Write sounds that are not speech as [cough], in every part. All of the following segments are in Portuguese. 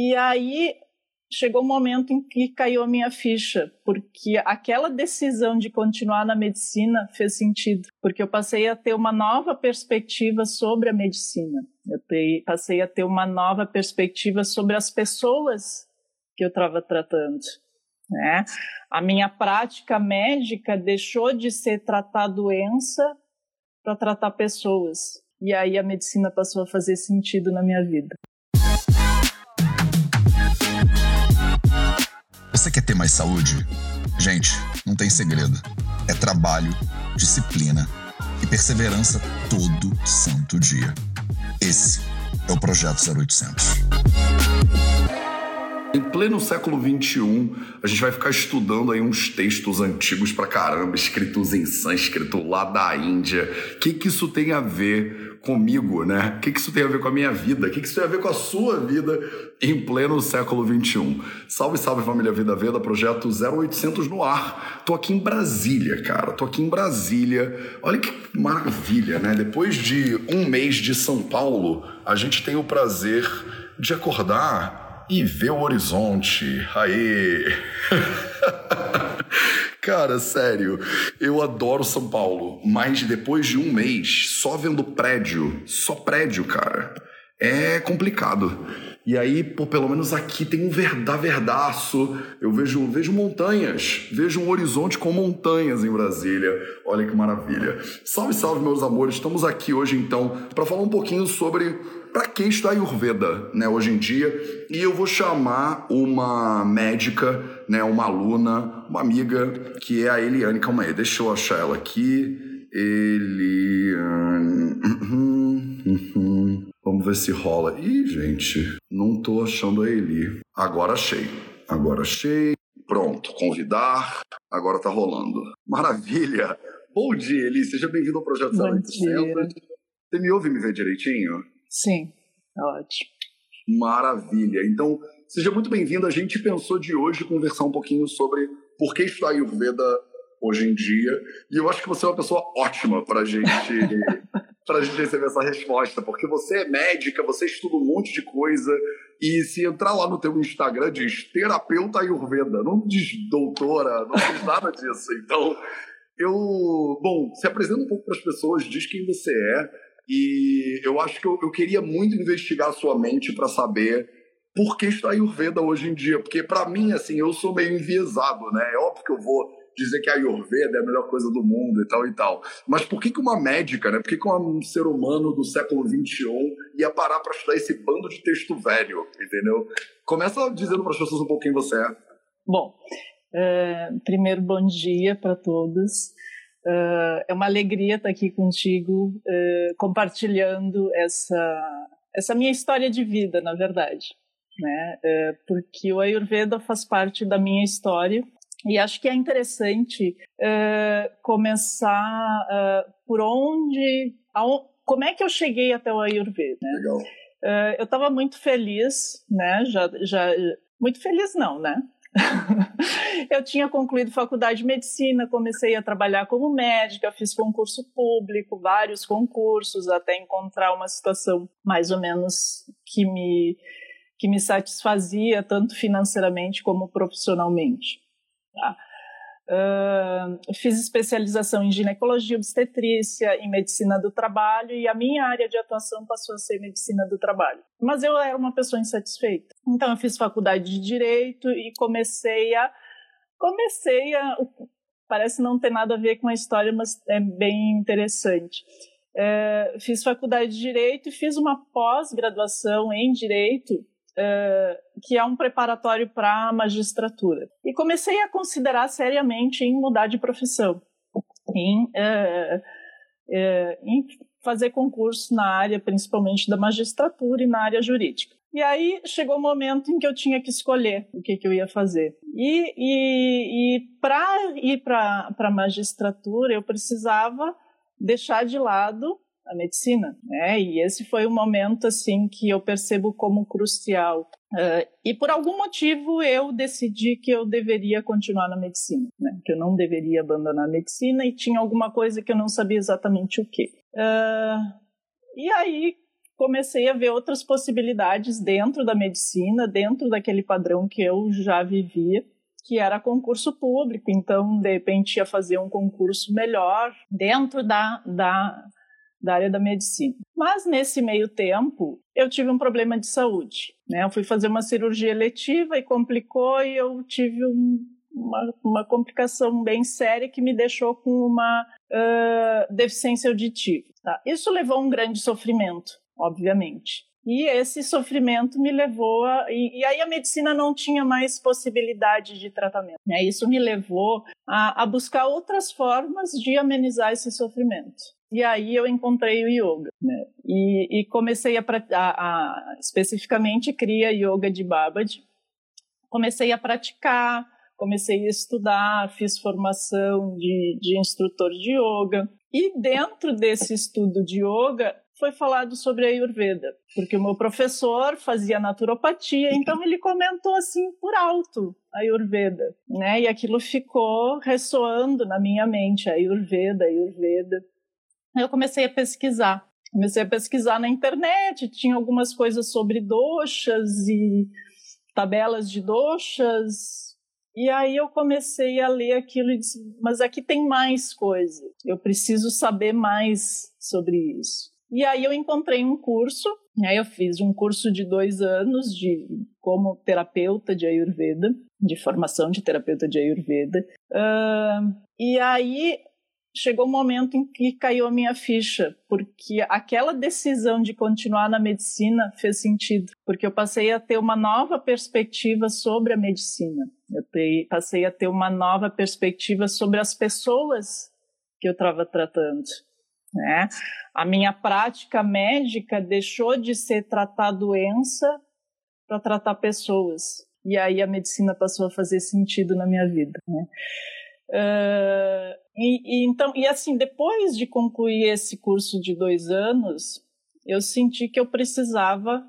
e aí chegou um momento em que caiu a minha ficha, porque aquela decisão de continuar na medicina fez sentido, porque eu passei a ter uma nova perspectiva sobre a medicina. Eu passei a ter uma nova perspectiva sobre as pessoas que eu estava tratando. Né? A minha prática médica deixou de ser tratar doença para tratar pessoas. E aí a medicina passou a fazer sentido na minha vida. Você quer ter mais saúde? Gente, não tem segredo. É trabalho, disciplina e perseverança todo santo dia. Esse é o Projeto 0800. Em pleno século XXI, a gente vai ficar estudando aí uns textos antigos pra caramba, escritos em sânscrito lá da Índia. O que, que isso tem a ver comigo, né? O que, isso tem a ver com a minha vida? O que, que isso tem a ver com a sua vida em pleno século XXI? Salve, salve família Vida Veda, projeto 0800 no ar. Tô aqui em Brasília, cara. Tô aqui em Brasília. Olha que maravilha, né? Depois de um mês de São Paulo, a gente tem o prazer de acordar e ver o horizonte. Aê! [laughs] Cara, sério, eu adoro São Paulo, mas depois de um mês só vendo prédio, só prédio, cara, é complicado. E aí, pô, pelo menos aqui tem um verdaço. Eu vejo, vejo montanhas, vejo um horizonte com montanhas em Brasília. Olha que maravilha. Salve, salve, meus amores. Estamos aqui hoje então para falar um pouquinho sobre para quem está Ayurveda, né, hoje em dia. E eu vou chamar uma médica, né, uma aluna, uma amiga, que é a Eliane. Calma aí, deixa eu achar ela aqui. Eliane. Vamos ver se rola. Ih, gente, não tô achando a Eli. Agora achei. Agora achei. Pronto, convidar. Agora tá rolando. Maravilha! Bom dia, Eli. Seja bem-vindo ao Projeto 0800. Você me ouve me ver direitinho? Sim, ótimo. Maravilha. Então, seja muito bem-vindo. A gente pensou de hoje conversar um pouquinho sobre por que estudar Ayurveda hoje em dia. E eu acho que você é uma pessoa ótima para gente, [laughs] a gente receber essa resposta, porque você é médica, você estuda um monte de coisa. E se entrar lá no teu Instagram, diz terapeuta Ayurveda, não diz doutora, não diz nada disso. Então, eu. Bom, se apresenta um pouco para as pessoas, diz quem você é e eu acho que eu, eu queria muito investigar a sua mente para saber por que está Ayurveda hoje em dia. Porque, para mim, assim, eu sou meio enviesado, né? É óbvio que eu vou dizer que a Ayurveda é a melhor coisa do mundo e tal e tal. Mas por que, que uma médica, né? Por que, que um ser humano do século XXI ia parar para estudar esse bando de texto velho, entendeu? Começa dizendo para as pessoas um pouquinho você é. Bom, é, primeiro, bom dia para todos. Uh, é uma alegria estar aqui contigo, uh, compartilhando essa, essa minha história de vida, na verdade. Né? Uh, porque o Ayurveda faz parte da minha história e acho que é interessante começar por onde, como é que eu cheguei até o Ayurveda. Né? Legal. eu estava muito feliz, né? Já, já, muito feliz não, né? [laughs] eu tinha concluído faculdade de medicina, comecei a trabalhar como médica, fiz concurso público, vários concursos, até encontrar uma situação mais ou menos que me, que me satisfazia, tanto financeiramente como profissionalmente. Tá? Fiz especialização em ginecologia obstetrícia, em medicina do trabalho e a minha área de atuação passou a ser medicina do trabalho. Mas eu era uma pessoa insatisfeita. Então eu fiz faculdade de direito e comecei a comecei a parece não ter nada a ver com a história, mas é bem interessante. É, fiz faculdade de direito e fiz uma pós-graduação em direito uh, que é um preparatório para a magistratura. E comecei a considerar seriamente em mudar de profissão, em, uh, uh, em fazer concurso na área, principalmente da magistratura e na área jurídica. E aí chegou o momento em que eu tinha que escolher o que, que eu ia fazer. E, e, e para ir para a magistratura, eu precisava deixar de lado a medicina, né? E esse foi o momento assim que eu percebo como crucial. Uh, e por algum motivo eu decidi que eu deveria continuar na medicina, né? Que eu não deveria abandonar a medicina e tinha alguma coisa que eu não sabia exatamente o que. Uh, e aí comecei a ver outras possibilidades dentro da medicina, dentro daquele padrão que eu já vivia, que era concurso público. Então, de repente, ia fazer um concurso melhor dentro da, da, da área da medicina. Mas, nesse meio tempo, eu tive um problema de saúde. Né? Eu fui fazer uma cirurgia eletiva e complicou, e eu tive um, uma, uma complicação bem séria que me deixou com uma uh, deficiência auditiva. Tá? Isso levou a um grande sofrimento obviamente. E esse sofrimento me levou a. E, e, aí a medicina não tinha mais possibilidade de tratamento. Né? Isso me levou a, a buscar outras formas de amenizar esse sofrimento. E aí eu encontrei o yoga. Né? E, e, comecei a, a, a. Especificamente, cria yoga de Babaji. Comecei a praticar, comecei a estudar, fiz formação de, de instrutor de yoga. E dentro desse estudo de yoga, foi falado sobre a Ayurveda, porque o meu professor fazia naturopatia, então ele comentou assim por alto a Ayurveda, né? E aquilo ficou ressoando na minha mente, a Ayurveda, a Ayurveda. Eu comecei a pesquisar. Comecei a pesquisar na internet, tinha algumas coisas sobre doxas e tabelas de doxas, e aí eu comecei a ler aquilo e disse, mas aqui tem mais coisa. Eu preciso saber mais sobre isso. E aí eu encontrei um curso, aí eu fiz um curso de dois anos de como terapeuta de Ayurveda, de formação de terapeuta de Ayurveda. Uh, e aí chegou um momento em que caiu a minha ficha, porque aquela decisão de continuar na medicina fez sentido, porque eu passei a ter uma nova perspectiva sobre a medicina. Eu passei a ter uma nova perspectiva sobre as pessoas que eu estava tratando. Né? A minha prática médica deixou de ser tratar doença para tratar pessoas. E aí a medicina passou a fazer sentido na minha vida. Né? Uh, e, e, então, e assim, depois de concluir esse curso de dois anos, eu senti que eu precisava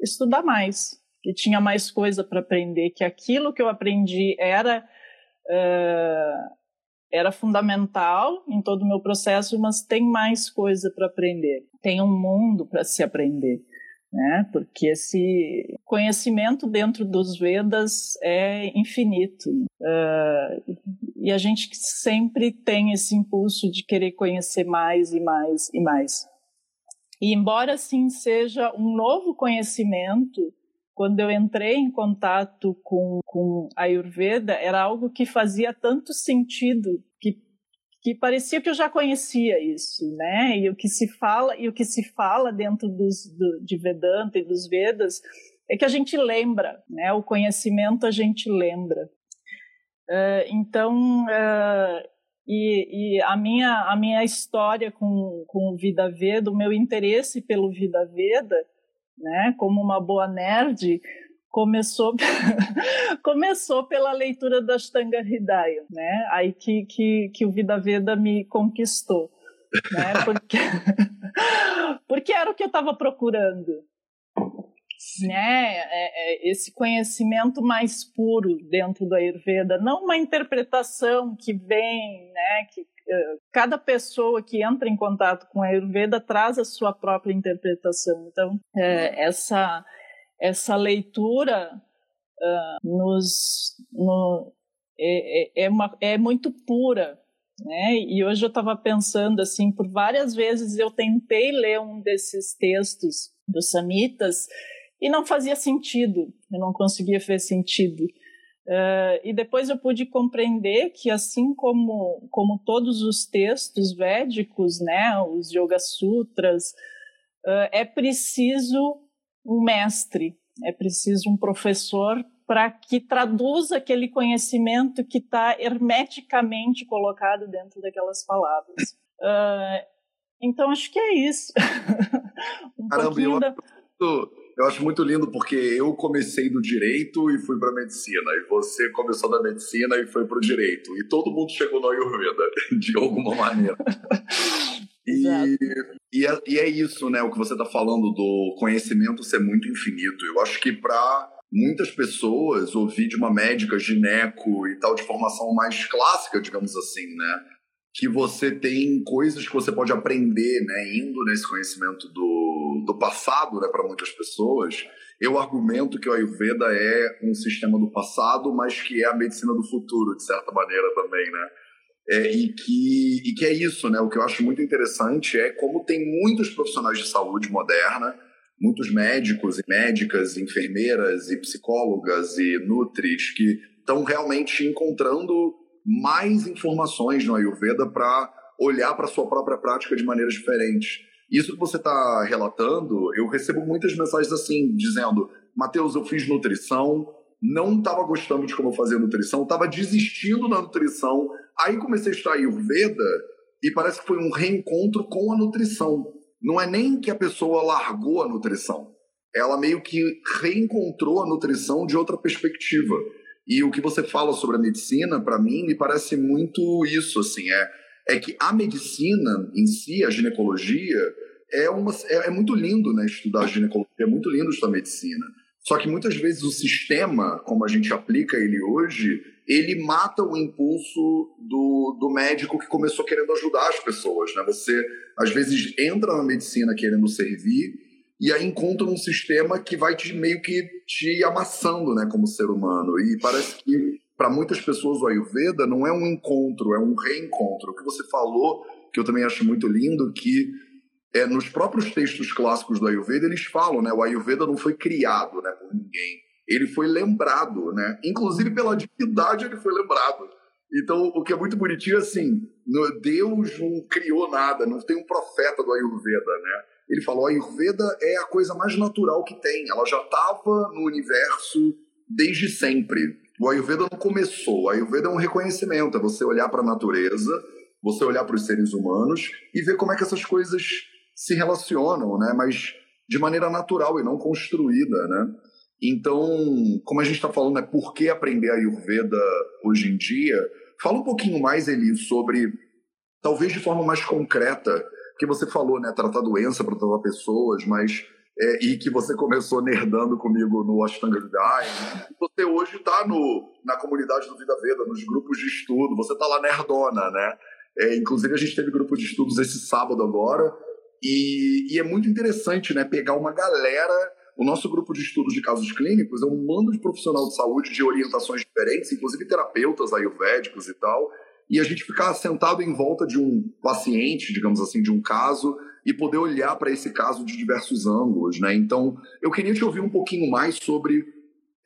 estudar mais, que tinha mais coisa para aprender, que aquilo que eu aprendi era uh, era fundamental em todo o meu processo, mas tem mais coisa para aprender, tem um mundo para se aprender. Né? Porque esse conhecimento dentro dos Vedas é infinito uh, e a gente sempre tem esse impulso de querer conhecer mais e mais e mais. E embora assim seja um novo conhecimento, quando eu entrei em contato com, com a Ayurveda, era algo que fazia tanto sentido que, parecia que eu já conhecia isso, né? E o que se fala e o que se fala dentro dos, do, de Vedanta e dos Vedas é que a gente lembra, né? O conhecimento a gente lembra. Uh, então, uh, e, e, a minha a minha história com com o Vida Veda, o meu interesse pelo Vida Veda né, como uma boa nerd, começou [laughs] começou pela leitura da Ashtanga Hridaya, né? Aí que, que, que o Vida Veda me conquistou, né? Porque [laughs] porque era o que eu estava procurando, né? É, é esse conhecimento mais puro dentro do Ayurveda, não uma interpretação que vem, né? Que cada pessoa que entra em contato com a Ayurveda traz a sua própria interpretação. Então, é, essa, essa leitura uh, nos, no, é, é, é, uma, é muito pura. Né? E hoje eu estava pensando assim, por várias vezes eu tentei ler um desses textos dos Samitas e não fazia sentido, eu não conseguia fazer sentido. Uh, e depois eu pude compreender que, assim como, como todos os textos védicos, né, os Yoga Sutras, uh, é preciso um mestre, é preciso um professor para que traduza aquele conhecimento que está hermeticamente colocado dentro daquelas palavras. Uh, então, acho que é isso. [laughs] um Caramba, pouquinho da eu acho muito lindo porque eu comecei do direito e fui para medicina, e você começou da medicina e foi para o direito, e todo mundo chegou no Ayurveda, [laughs] de alguma maneira. [laughs] E, e, é, e é isso, né? O que você está falando do conhecimento ser muito infinito. Eu acho que para muitas pessoas ouvir de uma médica, gineco e tal, de formação mais clássica, digamos assim, né? Que você tem coisas que você pode aprender, né? Indo nesse conhecimento do, do passado né, para muitas pessoas, eu argumento que o Ayurveda é um sistema do passado, mas que é a medicina do futuro, de certa maneira também, né? É, e, que, e que é isso, né? O que eu acho muito interessante é como tem muitos profissionais de saúde moderna, muitos médicos e médicas, enfermeiras e psicólogas e nutris que estão realmente encontrando mais informações no Ayurveda para olhar para a sua própria prática de maneiras diferentes. Isso que você está relatando, eu recebo muitas mensagens assim, dizendo: Mateus, eu fiz nutrição, não estava gostando de como eu fazia nutrição, estava desistindo da nutrição. Aí comecei a estudar Ayurveda e parece que foi um reencontro com a nutrição. Não é nem que a pessoa largou a nutrição, ela meio que reencontrou a nutrição de outra perspectiva. E o que você fala sobre a medicina, para mim, me parece muito isso, assim, é é que a medicina em si, a ginecologia, é, uma, é, é muito lindo né, estudar ginecologia, é muito lindo estudar medicina. Só que muitas vezes o sistema, como a gente aplica ele hoje, ele mata o impulso do, do médico que começou querendo ajudar as pessoas. Né? Você, às vezes, entra na medicina querendo servir e aí encontra um sistema que vai te meio que te amassando né, como ser humano. E parece que para muitas pessoas o Ayurveda não é um encontro, é um reencontro. O que você falou, que eu também acho muito lindo, que é, nos próprios textos clássicos do Ayurveda eles falam, né? O Ayurveda não foi criado, né, por ninguém. Ele foi lembrado, né? Inclusive pela divindade ele foi lembrado. Então, o que é muito bonitinho é assim, Deus não criou nada, não tem um profeta do Ayurveda, né? Ele falou, a Ayurveda é a coisa mais natural que tem. Ela já estava no universo desde sempre. O Ayurveda não começou. O Ayurveda é um reconhecimento, é você olhar para a natureza, você olhar para os seres humanos e ver como é que essas coisas se relacionam, né? Mas de maneira natural e não construída, né? Então, como a gente está falando, é né, por que aprender Ayurveda hoje em dia? Fala um pouquinho mais, Eli, sobre, talvez de forma mais concreta, que você falou, né? Tratar doença, para tratar pessoas, mas é, e que você começou nerdando comigo no Ashtanga Yudai, você hoje está na comunidade do Vida Veda, nos grupos de estudo, você está lá nerdona, né? É, inclusive a gente teve grupo de estudos esse sábado agora, e, e, é muito interessante, né, pegar uma galera, o nosso grupo de estudos de casos clínicos é um mando de profissional de saúde de orientações diferentes, inclusive terapeutas ayurvédicos e tal, e a gente ficar sentado em volta de um paciente, digamos assim, de um caso, e poder olhar para esse caso de diversos ângulos, né? Então, eu queria te ouvir um pouquinho mais sobre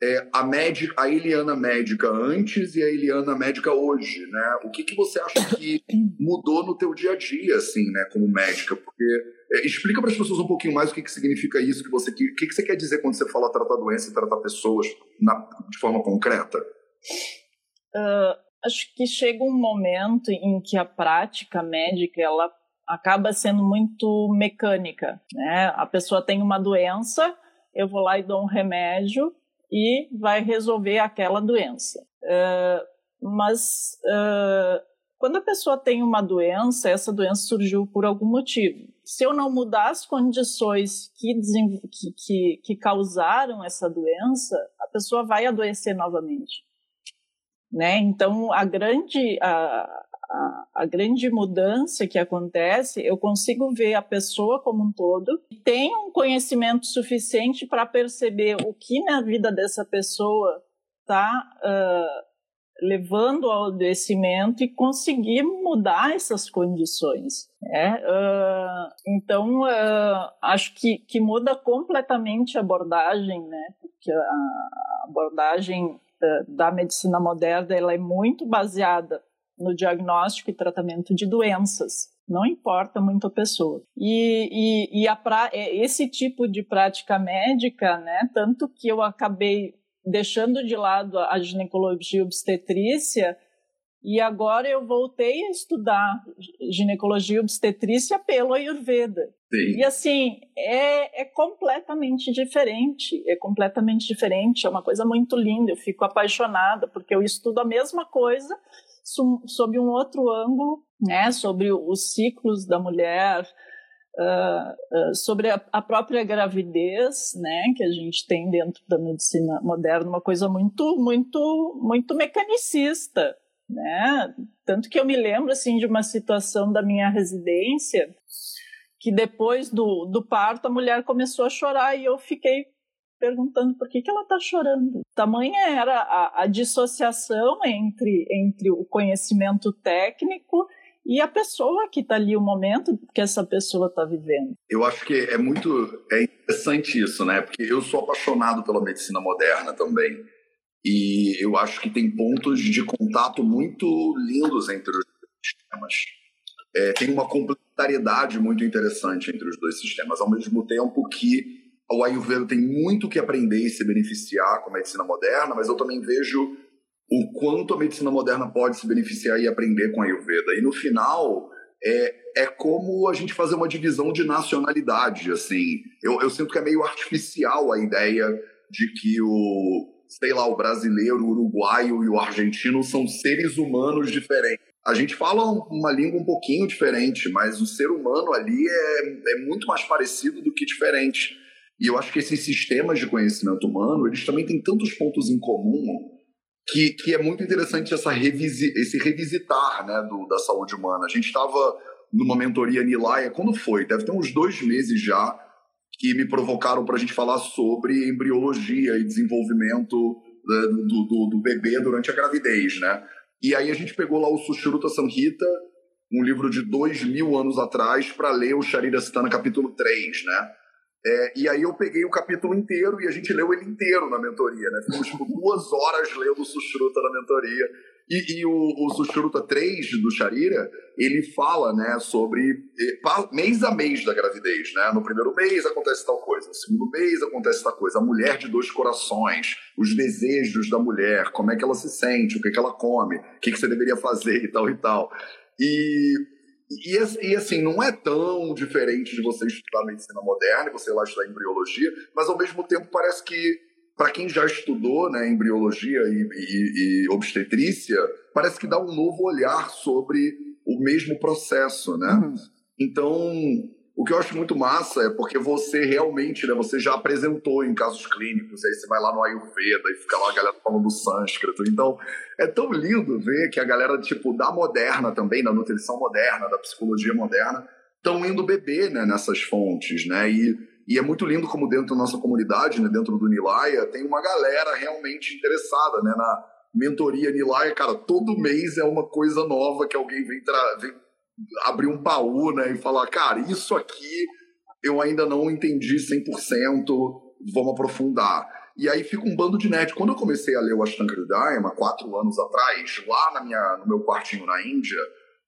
é, a médica, a Eliana médica antes e a Eliana médica hoje, né? O que, que você acha que mudou no teu dia a dia, assim, né, como médica? Porque é, explica para as pessoas um pouquinho mais o que, que significa isso, que você, que, que, que você quer dizer quando você fala tratar doença e tratar pessoas na, de forma concreta? Uh, acho que chega um momento em que a prática médica ela acaba sendo muito mecânica. Né? A pessoa tem uma doença, eu vou lá e dou um remédio e vai resolver aquela doença. Uh, mas uh, quando a pessoa tem uma doença, essa doença surgiu por algum motivo. Se eu não mudar as condições que, que, que, que causaram essa doença, a pessoa vai adoecer novamente. Né? Então, a grande, a, a, a, grande mudança que acontece, eu consigo ver a pessoa como um todo, tem um conhecimento suficiente para perceber o que na vida dessa pessoa está uh, levando ao adoecimento e conseguir mudar essas condições. Uh, então, uh, acho que, que muda completamente a abordagem, né? porque a abordagem da medicina moderna ela é muito baseada no diagnóstico e tratamento de doenças. Não importa muito a pessoa. E, e, e a pra, é, esse tipo de prática médica, né, tanto que eu acabei deixando de lado a ginecologia obstetrícia e agora eu voltei a estudar ginecologia obstetrícia pelo Ayurveda. Sim. E assim, é, é completamente diferente, é completamente diferente, é uma coisa muito linda, eu fico apaixonada, porque eu estudo a mesma coisa, sob um outro ângulo, né, sobre os ciclos da mulher, uh, sobre a, a, própria gravidez, né, que a gente tem dentro da medicina moderna, uma coisa muito, muito, muito mecanicista, né? Tanto que eu me lembro assim de uma situação da minha residência que depois do, do parto a mulher começou a chorar e eu fiquei perguntando por que, que ela está chorando. Tamanha era a, a dissociação entre, entre o conhecimento técnico e a pessoa que está ali, o momento que essa pessoa está vivendo. Eu acho que é muito é interessante isso, né? Porque eu sou apaixonado pela medicina moderna também. E eu acho que tem pontos de contato muito lindos entre os sistemas. É, tem uma complementariedade muito interessante entre os dois sistemas, ao mesmo tempo que o Ayurveda tem muito que aprender e se beneficiar com a medicina moderna, mas eu também vejo o quanto a medicina moderna pode se beneficiar e aprender com a Ayurveda. E no final, é, é como a gente fazer uma divisão de nacionalidade, assim. Eu, eu sinto que é meio artificial a ideia de que o, sei lá, o brasileiro, o uruguaio e o argentino são seres humanos diferentes. A gente fala uma língua um pouquinho diferente, mas o ser humano ali é, é muito mais parecido do que diferente. E eu acho que esses sistemas de conhecimento humano, eles também têm tantos pontos em comum que, que é muito interessante essa revisi, esse revisitar né, do, da saúde humana. A gente estava numa mentoria Nilaia, quando foi? Deve ter uns dois meses já, que me provocaram para a gente falar sobre embriologia e desenvolvimento né, do, do, do, bebê durante a gravidez, né? E aí a gente pegou lá o Sushruta Samhita, um livro de dois mil anos atrás, para ler o Sharirasthana capítulo 3, né? É, e aí eu peguei o capítulo inteiro e a gente leu ele inteiro na mentoria, né? Ficamos tipo, duas horas lendo o Sushruta na mentoria. E, e o, o Sushruta 3 do Sharira, ele fala, né, sobre mês a mês da gravidez, né? No primeiro mês acontece tal coisa, no segundo mês acontece tal coisa. A mulher de dois corações, os desejos da mulher, como é que ela se sente, o que, é que ela come, o que, que você deveria fazer e tal e tal. E e, e, assim, não é tão diferente de você estudar medicina moderna e você lá estudar embriologia, mas ao mesmo tempo parece que, para quem já estudou né, embriologia e, e, e, obstetrícia, parece que dá um novo olhar sobre o mesmo processo, né? Uhum. Então, o que eu acho muito massa é porque você realmente, né, você já apresentou em casos clínicos, aí você vai lá no Ayurveda e fica lá a galera falando do sânscrito. Então, é tão lindo ver que a galera, tipo, da moderna também, da nutrição moderna, da psicologia moderna, estão indo beber, né, nessas fontes, né? E, e é muito lindo como dentro da nossa comunidade, né, dentro do Nilaya, tem uma galera realmente interessada, né, na mentoria Nilaya. Cara, todo mês é uma coisa nova que alguém vem, vem abrir um baú, né, e falar, cara, isso aqui eu ainda não entendi 100%, vamos aprofundar. E aí fica um bando de net. Quando eu comecei a ler o Ashtanga Hridayama, quatro anos atrás, lá na minha, no meu quartinho na Índia,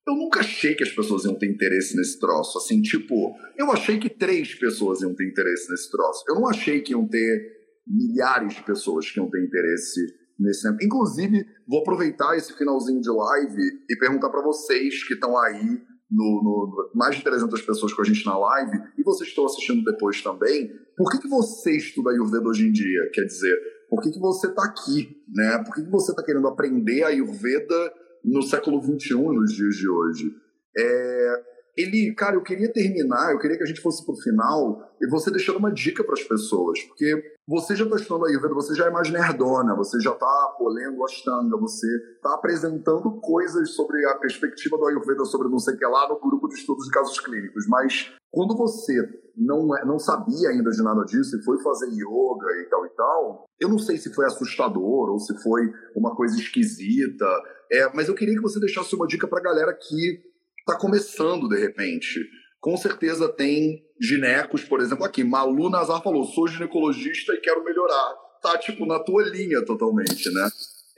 eu nunca achei que as pessoas iam ter interesse nesse troço. Assim, tipo, eu achei que três pessoas iam ter interesse nesse troço. Eu não achei que iam ter milhares de pessoas que iam ter interesse nesse tempo. Inclusive, vou aproveitar esse finalzinho de live e perguntar para vocês que estão aí, no, no, mais de 300 pessoas com a gente na live, e vocês estão assistindo depois também, por que, que você estuda Ayurveda hoje em dia? Quer dizer, por que, que você está aqui? Né? Por que, que você está querendo aprender Ayurveda no século XXI, nos dias de hoje? É, ele, cara, eu queria terminar, eu queria que a gente fosse pro final e você deixando uma dica para as pessoas, porque você já está estudando Ayurveda, você já é mais nerdona, você já está lendo Ashtanga, você está apresentando coisas sobre a perspectiva do Ayurveda, sobre não sei o que lá, no grupo de estudos de casos clínicos, mas quando você não, é, não sabia ainda de nada disso e foi fazer yoga e tal e tal, eu não sei se foi assustador ou se foi uma coisa esquisita, é, mas eu queria que você deixasse uma dica para a galera que está começando de repente. Com certeza tem ginecos, por exemplo, aqui. Malu Nazar falou: sou ginecologista e quero melhorar. Tá, tipo, na tua linha totalmente, né?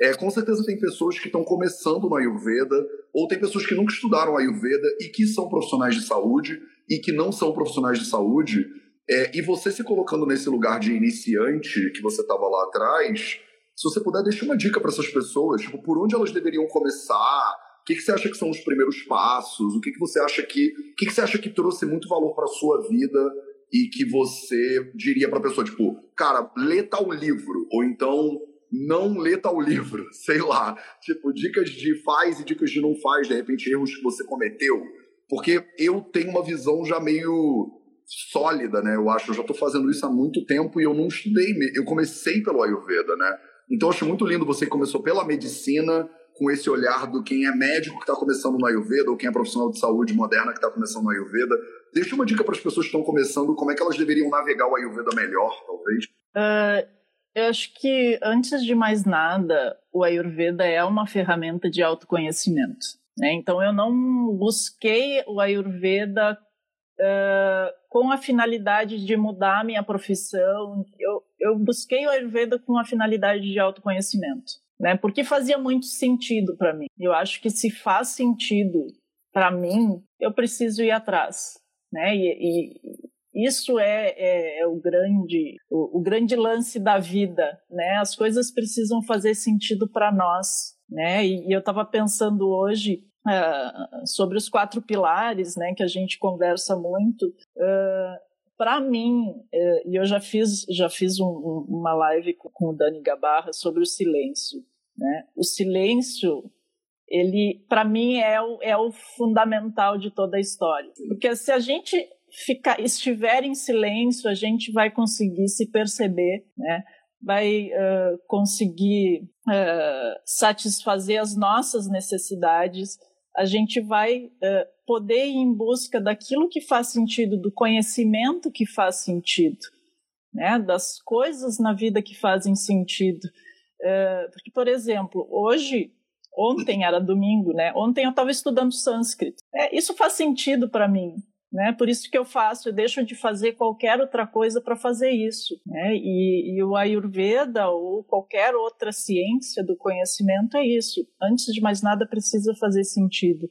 É, com certeza tem pessoas que estão começando no Ayurveda, ou tem pessoas que nunca estudaram Ayurveda e que são profissionais de saúde e que não são profissionais de saúde. É, e você se colocando nesse lugar de iniciante que você estava lá atrás, se você puder, deixar uma dica para essas pessoas, tipo, por onde elas deveriam começar, o que, que você acha que são os primeiros passos? O que, que você acha que. O que, que você acha que trouxe muito valor para sua vida e que você diria para a pessoa, tipo, cara, lê tal livro, ou então não lê tal livro, [laughs] sei lá. Tipo, dicas de faz e dicas de não faz, de repente, erros que você cometeu. Porque eu tenho uma visão já meio sólida, né? Eu acho, eu já estou fazendo isso há muito tempo e eu não estudei. Eu comecei pelo Ayurveda, né? Então, eu acho muito lindo você que começou pela medicina com esse olhar do quem é médico que está começando no Ayurveda ou quem é profissional de saúde moderna que está começando no Ayurveda. Deixa uma dica para as pessoas que estão começando, como é que elas deveriam navegar o Ayurveda melhor, talvez. Uh, eu acho que, antes de mais nada, o Ayurveda é uma ferramenta de autoconhecimento. Né? Então, eu não busquei o Ayurveda uh, com a finalidade de mudar a minha profissão. Eu, eu busquei o Ayurveda com a finalidade de autoconhecimento né? Porque fazia muito sentido para mim. Eu acho que se faz sentido para mim, eu preciso ir atrás, né? E, e isso é, é, é, o grande o, o, grande lance da vida, né? As coisas precisam fazer sentido para nós, né? E, e eu estava pensando hoje uh, sobre os quatro pilares, né? Que a gente conversa muito. Uh, para mim, é, e eu já fiz, já fiz um, um, uma live com, com o Dani Gabarra sobre o silêncio. Né? O silêncio, ele, para mim, é o, é o fundamental de toda a história. Porque se a gente ficar, estiver em silêncio, a gente vai conseguir se perceber, né? vai uh, conseguir uh, satisfazer as nossas necessidades, a gente vai uh, poder ir em busca daquilo que faz sentido, do conhecimento que faz sentido, né? das coisas na vida que fazem sentido. Uh, porque, por exemplo, hoje, ontem era domingo, né? Ontem eu estava estudando sânscrito. É, isso faz sentido para mim, né? Por isso que eu faço, eu deixo de fazer qualquer outra coisa para fazer isso, né? E, e, o Ayurveda ou qualquer outra ciência do conhecimento é isso. Antes de mais nada precisa fazer sentido.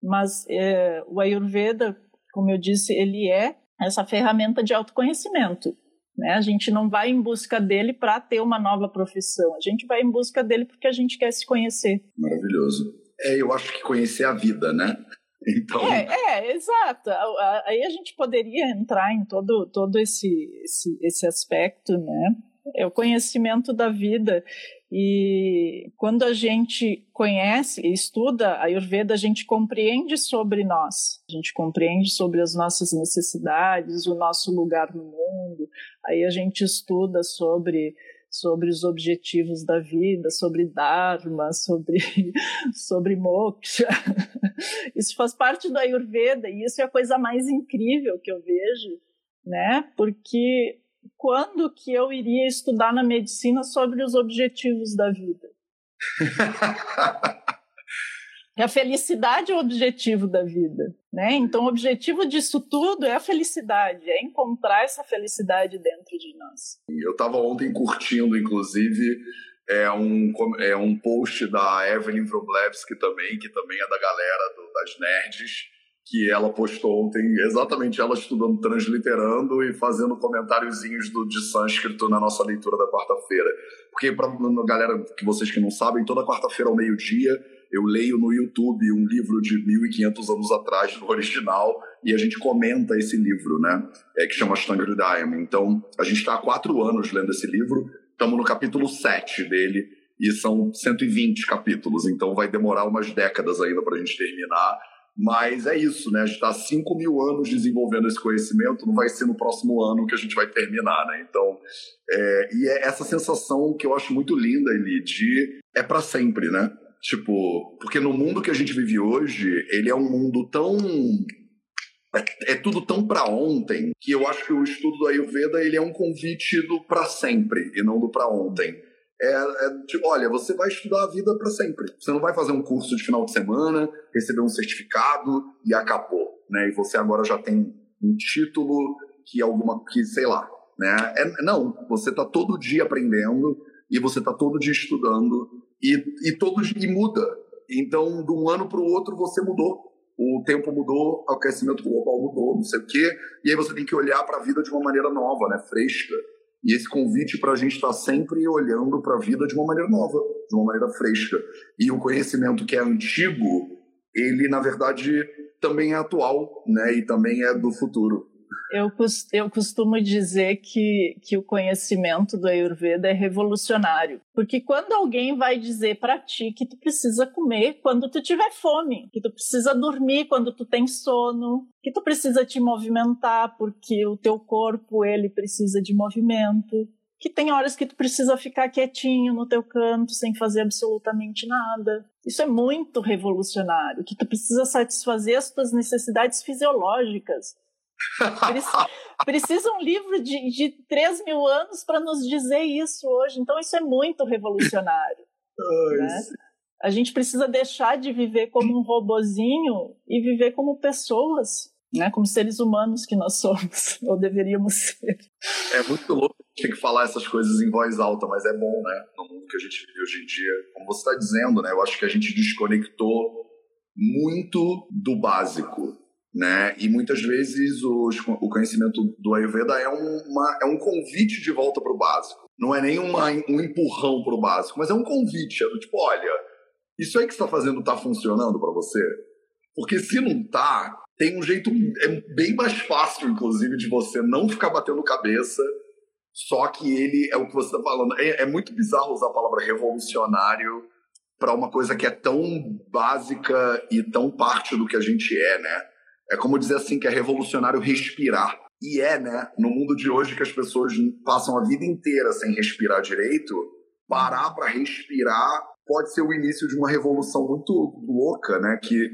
Mas é, o Ayurveda, como eu disse, ele é essa ferramenta de autoconhecimento. Né? A gente não vai em busca dele para ter uma nova profissão. A gente vai em busca dele porque a gente quer se conhecer. Maravilhoso. É, eu acho que conhecer a vida, né? [laughs] Então... É, é, exato. Aí a gente poderia entrar em todo, todo esse, esse, esse aspecto, né? É o conhecimento da vida. E quando a gente conhece e estuda a Ayurveda, a gente compreende sobre nós, a gente compreende sobre as nossas necessidades, o nosso lugar no mundo. Aí a gente estuda sobre sobre os objetivos da vida, sobre Dharma, sobre, [laughs] sobre moksha. [laughs] Isso faz parte da Ayurveda e isso é a coisa mais incrível que eu vejo, né? Porque quando que eu iria estudar na medicina sobre os objetivos da vida? [laughs] a felicidade é o objetivo da vida, né? Então, o objetivo disso tudo é a felicidade, é encontrar essa felicidade dentro de nós. Eu estava ontem curtindo, inclusive, é um, é um post da Evelyn Wroblewski também, que também é da galera do, das nerds, que ela postou ontem, exatamente ela estudando transliterando e fazendo comentáriozinhos do, de sânscrito na nossa leitura da quarta-feira. Porque, para galera que vocês que não sabem, toda quarta-feira ao meio-dia eu leio no YouTube um livro de 1500 anos atrás, no original, e a gente comenta esse livro, né? É, que chama Ashtanga Então, a gente está há quatro anos lendo esse livro, estamos no capítulo 7 dele, e são 120 capítulos, então vai demorar umas décadas ainda para a gente terminar mas é isso, né? A gente está há 5 mil anos desenvolvendo esse conhecimento, não vai ser no próximo ano que a gente vai terminar, né? Então, é, e é essa sensação que eu acho muito linda, Eli, de é para sempre, né? Tipo, porque no mundo que a gente vive hoje, ele é um mundo tão é, tudo tão para ontem que eu acho que o estudo do Ayurveda ele é um convite do para sempre e não do para ontem é, é tipo, olha, você vai estudar a vida para sempre. Você não vai fazer um curso de final de semana, receber um certificado e acabou, né? E você agora já tem um título que alguma, que sei lá, né? É, não, você está todo dia aprendendo e você está todo dia estudando e, e e muda. Então, de um ano para o outro você mudou. O tempo mudou, o aquecimento global mudou, não sei o quê. E aí você tem que olhar para a vida de uma maneira nova, né? Fresca. E esse convite para a gente estar tá sempre olhando para a vida de uma maneira nova, de uma maneira fresca. E o conhecimento que é antigo, ele, na verdade, também é atual, né? E também é do futuro. Eu, eu costumo dizer que, que o conhecimento do Ayurveda é revolucionário. Porque quando alguém vai dizer para ti que tu precisa comer quando tu tiver fome, que tu precisa dormir quando tu tem sono, que tu precisa te movimentar porque o teu corpo ele precisa de movimento, que tem horas que tu precisa ficar quietinho no teu canto sem fazer absolutamente nada. Isso é muito revolucionário, que tu precisa satisfazer as tuas necessidades fisiológicas. Precisa um livro de, de 3 mil anos para nos dizer isso hoje. Então, isso é muito revolucionário. [laughs] né? A gente precisa deixar de viver como um robozinho e viver como pessoas né, como seres humanos que nós somos, [laughs] ou deveríamos ser. É muito louco ter que falar essas coisas em voz alta, mas é bom, né? No mundo que a gente vive hoje em dia. Como você está dizendo, né? Eu acho que a gente desconectou muito do básico, né? E muitas vezes os, o conhecimento do Ayurveda é, uma, é um convite de volta para o básico. Não é nem uma, um empurrão para o básico, mas é um convite. É do tipo, olha, isso aí que você está fazendo está funcionando para você? Porque se não tá, tem um jeito é bem mais fácil, inclusive, de você não ficar batendo cabeça. Só que ele é o que você está falando. É, é, muito bizarro usar a palavra revolucionário para uma coisa que é tão básica e tão parte do que a gente é, né? É como dizer assim que é revolucionário respirar. E é, né? No mundo de hoje que as pessoas passam a vida inteira sem respirar direito, parar para respirar pode ser o início de uma revolução muito louca, né? Que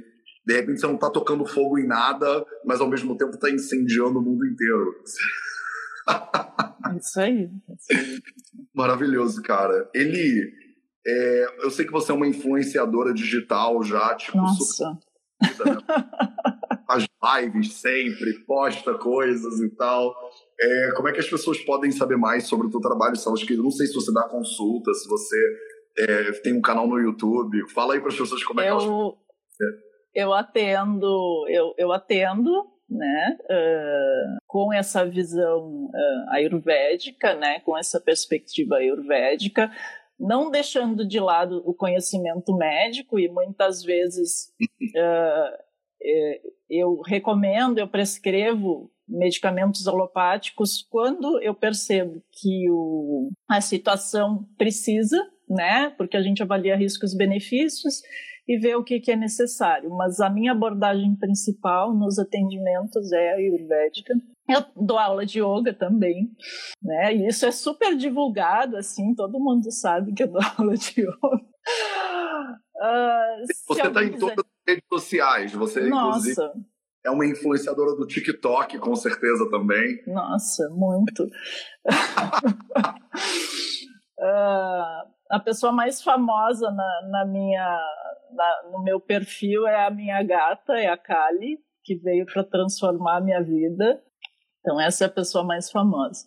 de repente você não está tocando fogo em nada, mas ao mesmo tempo está incendiando o mundo inteiro. [laughs] Isso aí. Maravilhoso, cara. Ele. É, eu sei que você é uma influenciadora digital já, tipo, Nossa. Super? Faz lives sempre, posta coisas e tal. É, como é que as pessoas podem saber mais sobre o teu trabalho? Eu não sei se você dá consulta, se você é, tem um canal no YouTube. Fala aí para as pessoas como é eu, que elas. É eu atendo, eu, eu atendo, né, uh, com essa visão uh, ayurvédica, né, com essa perspectiva ayurvédica, não deixando de lado o conhecimento médico e muitas vezes uh, [laughs] eu recomendo, eu prescrevo medicamentos alopáticos quando eu percebo que o, a situação precisa, né? Porque a gente avalia riscos-benefícios e ver o que, que é necessário. Mas a minha abordagem principal nos atendimentos é a ayurvédica. Eu dou aula de yoga também, né? E isso é super divulgado, assim, todo mundo sabe que eu dou [laughs] aula de yoga. Uh, você está em quiser... todas as redes sociais, você Nossa. inclusive é uma influenciadora do TikTok, com certeza também. Nossa, muito. uh, [laughs] a pessoa mais famosa na, na minha, na, no meu perfil é a minha gata, é a Kali, que veio para transformar a minha vida. Então, essa é a pessoa mais famosa.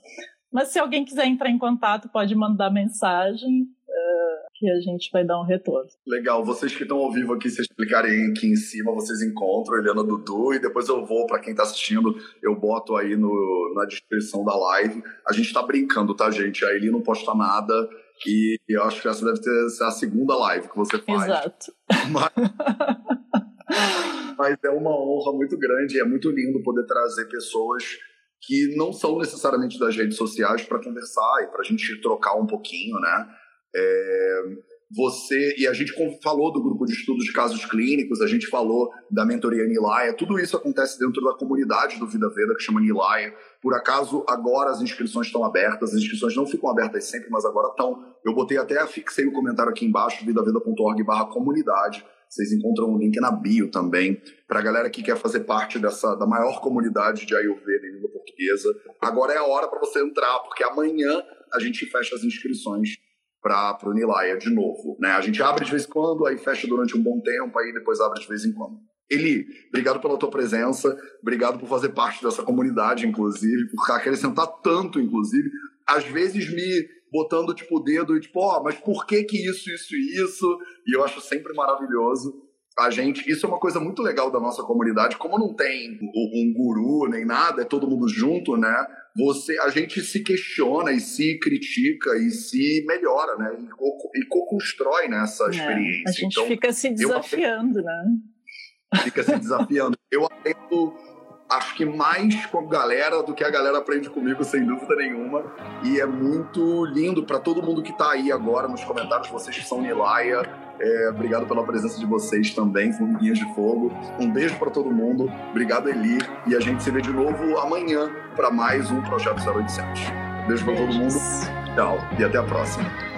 Mas se alguém quiser entrar em contato, pode mandar mensagem uh, que a gente vai dar um retorno. Legal. Vocês que estão ao vivo aqui, se explicarem aqui em cima, vocês encontram Eliana Dudu e depois eu vou, para quem está assistindo, eu boto aí no, na descrição da live. A gente está brincando, tá, gente? A Eli não posta nada e eu acho que essa deve ser a segunda live que você faz. Exato. [laughs] Mas, mas é uma honra muito grande, é muito lindo poder trazer pessoas que não são necessariamente das redes sociais para conversar e para a gente trocar um pouquinho, né? É, você e a gente falou do grupo de estudos de casos clínicos, a gente falou da mentoria Nilaya, tudo isso acontece dentro da comunidade do Vida Veda que chama Nilaya. Por acaso agora as inscrições estão abertas, as inscrições não ficam abertas sempre, mas agora estão. Eu botei até fixei o um comentário aqui embaixo vidaveda.org/comunidade. Vocês encontram um link na bio também para a galera que quer fazer parte dessa da maior comunidade de Ayurveda em língua portuguesa. Agora é a hora para você entrar, porque amanhã a gente fecha as inscrições para o Nilaya de novo. Né? A gente abre de vez em quando, aí fecha durante um bom tempo, aí depois abre de vez em quando. Eli, obrigado pela tua presença, obrigado por fazer parte dessa comunidade, inclusive, por acrescentar tanto, inclusive, às vezes me botando tipo o dedo e tipo, ó, oh, mas por que que isso, isso e isso? E eu acho sempre maravilhoso a gente, isso é uma coisa muito legal da nossa comunidade, como não tem um guru nem nada, é todo mundo junto, né? Você, a gente se questiona e se critica e se melhora, né? E co-constrói nessa é, experiência. A gente então, fica se desafiando, eu, né? Fica se desafiando. eu aprendo acho que mais com a galera do que a galera aprende comigo, sem dúvida nenhuma. E é muito lindo para todo mundo que está aí agora nos comentários, vocês que são Nilaia. É, obrigado pela presença de vocês também, Formiguinhas de Fogo. Um beijo para todo mundo. Obrigado, Eli. E a gente se vê de novo amanhã para mais um Projeto 0800. Beijo para todo mundo. Tchau e até a próxima.